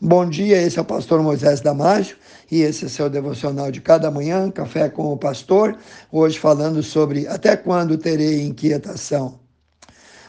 Bom dia, esse é o pastor Moisés Damásio e esse é seu devocional de cada manhã, Café com o Pastor, hoje falando sobre até quando terei inquietação.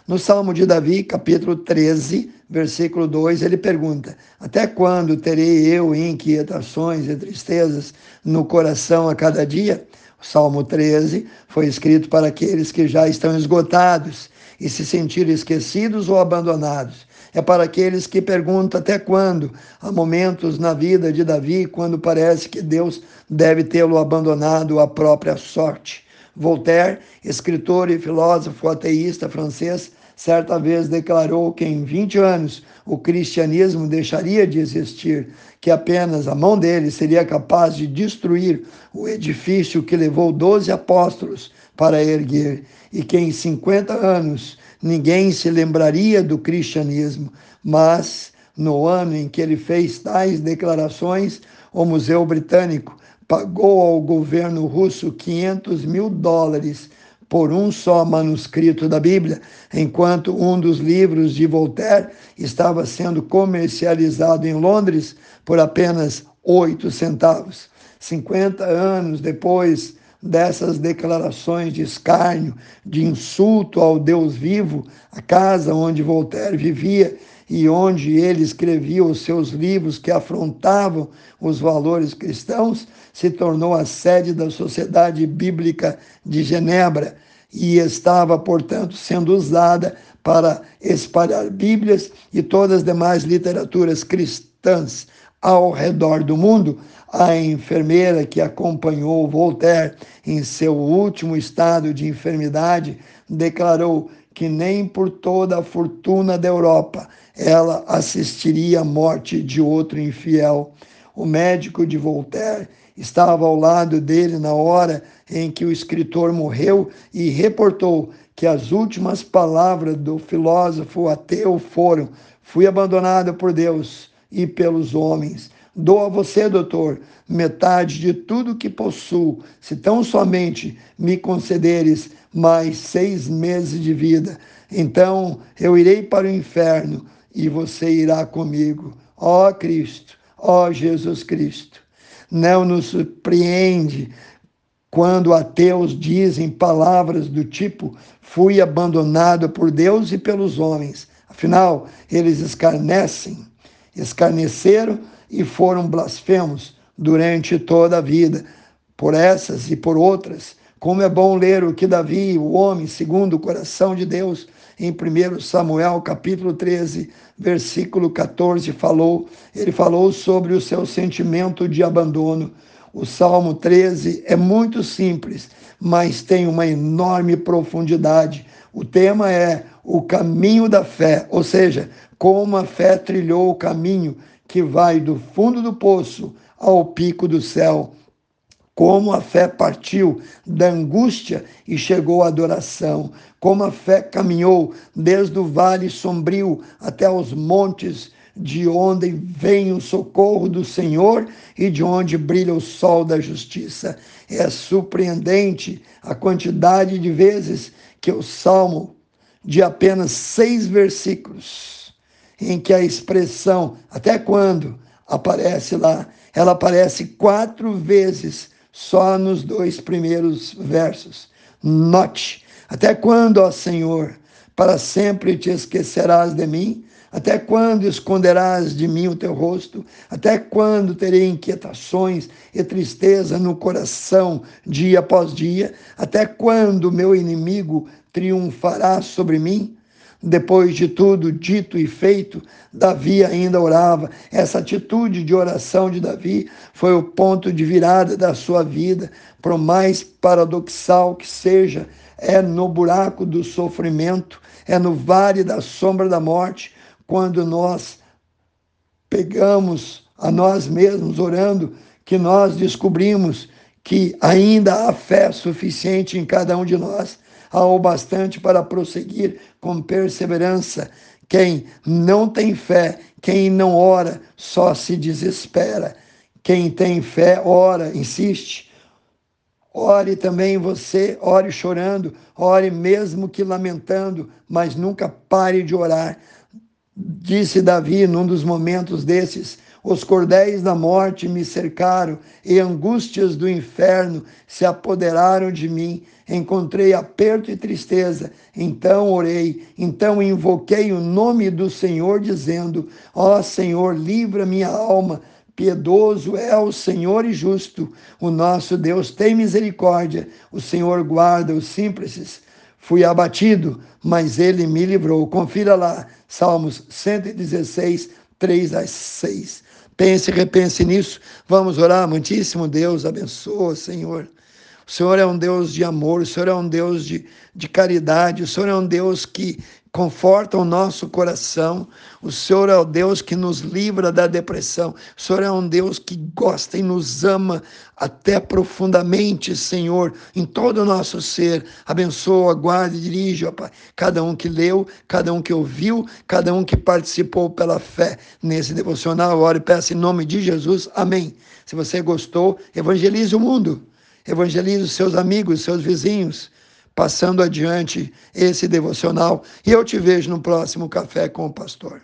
No Salmo de Davi, capítulo 13, versículo 2, ele pergunta: Até quando terei eu inquietações e tristezas no coração a cada dia? O Salmo 13 foi escrito para aqueles que já estão esgotados e se sentirem esquecidos ou abandonados é para aqueles que perguntam até quando. Há momentos na vida de Davi quando parece que Deus deve tê-lo abandonado à própria sorte. Voltaire, escritor e filósofo ateísta francês, certa vez declarou que em 20 anos o cristianismo deixaria de existir, que apenas a mão dele seria capaz de destruir o edifício que levou 12 apóstolos para erguer, e que em 50 anos ninguém se lembraria do cristianismo, mas no ano em que ele fez tais declarações, o Museu Britânico pagou ao governo russo 500 mil dólares por um só manuscrito da Bíblia, enquanto um dos livros de Voltaire estava sendo comercializado em Londres por apenas oito centavos. 50 anos depois dessas declarações de escárnio, de insulto ao Deus vivo, a casa onde Voltaire vivia e onde ele escrevia os seus livros que afrontavam os valores cristãos, se tornou a sede da Sociedade Bíblica de Genebra e estava, portanto, sendo usada para espalhar Bíblias e todas as demais literaturas cristãs ao redor do mundo, a enfermeira que acompanhou Voltaire em seu último estado de enfermidade declarou que nem por toda a fortuna da Europa ela assistiria à morte de outro infiel. O médico de Voltaire estava ao lado dele na hora em que o escritor morreu e reportou que as últimas palavras do filósofo ateu foram: Fui abandonado por Deus e pelos homens. Dou a você, doutor, metade de tudo que possuo, se tão somente me concederes mais seis meses de vida. Então eu irei para o inferno e você irá comigo. Ó Cristo, ó Jesus Cristo. Não nos surpreende quando ateus dizem palavras do tipo: fui abandonado por Deus e pelos homens. Afinal, eles escarnecem escarneceram e foram blasfemos durante toda a vida. Por essas e por outras, como é bom ler o que Davi, o homem segundo o coração de Deus, em 1 Samuel capítulo 13, versículo 14, falou. Ele falou sobre o seu sentimento de abandono. O Salmo 13 é muito simples, mas tem uma enorme profundidade. O tema é o caminho da fé, ou seja, como a fé trilhou o caminho que vai do fundo do poço ao pico do céu. Como a fé partiu da angústia e chegou à adoração. Como a fé caminhou desde o vale sombrio até os montes, de onde vem o socorro do Senhor e de onde brilha o sol da justiça. É surpreendente a quantidade de vezes que o salmo, de apenas seis versículos, em que a expressão até quando aparece lá, ela aparece quatro vezes só nos dois primeiros versos. Note, até quando, ó Senhor, para sempre te esquecerás de mim? Até quando esconderás de mim o teu rosto? Até quando terei inquietações e tristeza no coração dia após dia? Até quando meu inimigo triunfará sobre mim? Depois de tudo dito e feito, Davi ainda orava. Essa atitude de oração de Davi foi o ponto de virada da sua vida, por mais paradoxal que seja, é no buraco do sofrimento, é no vale da sombra da morte, quando nós pegamos a nós mesmos orando, que nós descobrimos que ainda há fé suficiente em cada um de nós há o bastante para prosseguir com perseverança. Quem não tem fé, quem não ora, só se desespera. Quem tem fé, ora, insiste. Ore também você, ore chorando, ore mesmo que lamentando, mas nunca pare de orar. Disse Davi num dos momentos desses: Os cordéis da morte me cercaram e angústias do inferno se apoderaram de mim. Encontrei aperto e tristeza. Então orei, então invoquei o nome do Senhor, dizendo: Ó Senhor, livra minha alma. Piedoso é o Senhor e justo. O nosso Deus tem misericórdia. O Senhor guarda os simples Fui abatido, mas ele me livrou. Confira lá, Salmos 116, 3 a 6. Pense, repense nisso. Vamos orar, amantíssimo Deus, abençoa, Senhor. O Senhor é um Deus de amor, o Senhor é um Deus de, de caridade, o Senhor é um Deus que conforta o nosso coração. O Senhor é o Deus que nos livra da depressão. O Senhor é um Deus que gosta e nos ama até profundamente, Senhor, em todo o nosso ser. Abençoa, guarde, dirige, ó Pai, cada um que leu, cada um que ouviu, cada um que participou pela fé nesse devocional. Oro e peço em nome de Jesus. Amém. Se você gostou, evangelize o mundo. Evangelize os seus amigos, seus vizinhos passando adiante esse devocional. E eu te vejo no próximo Café com o Pastor.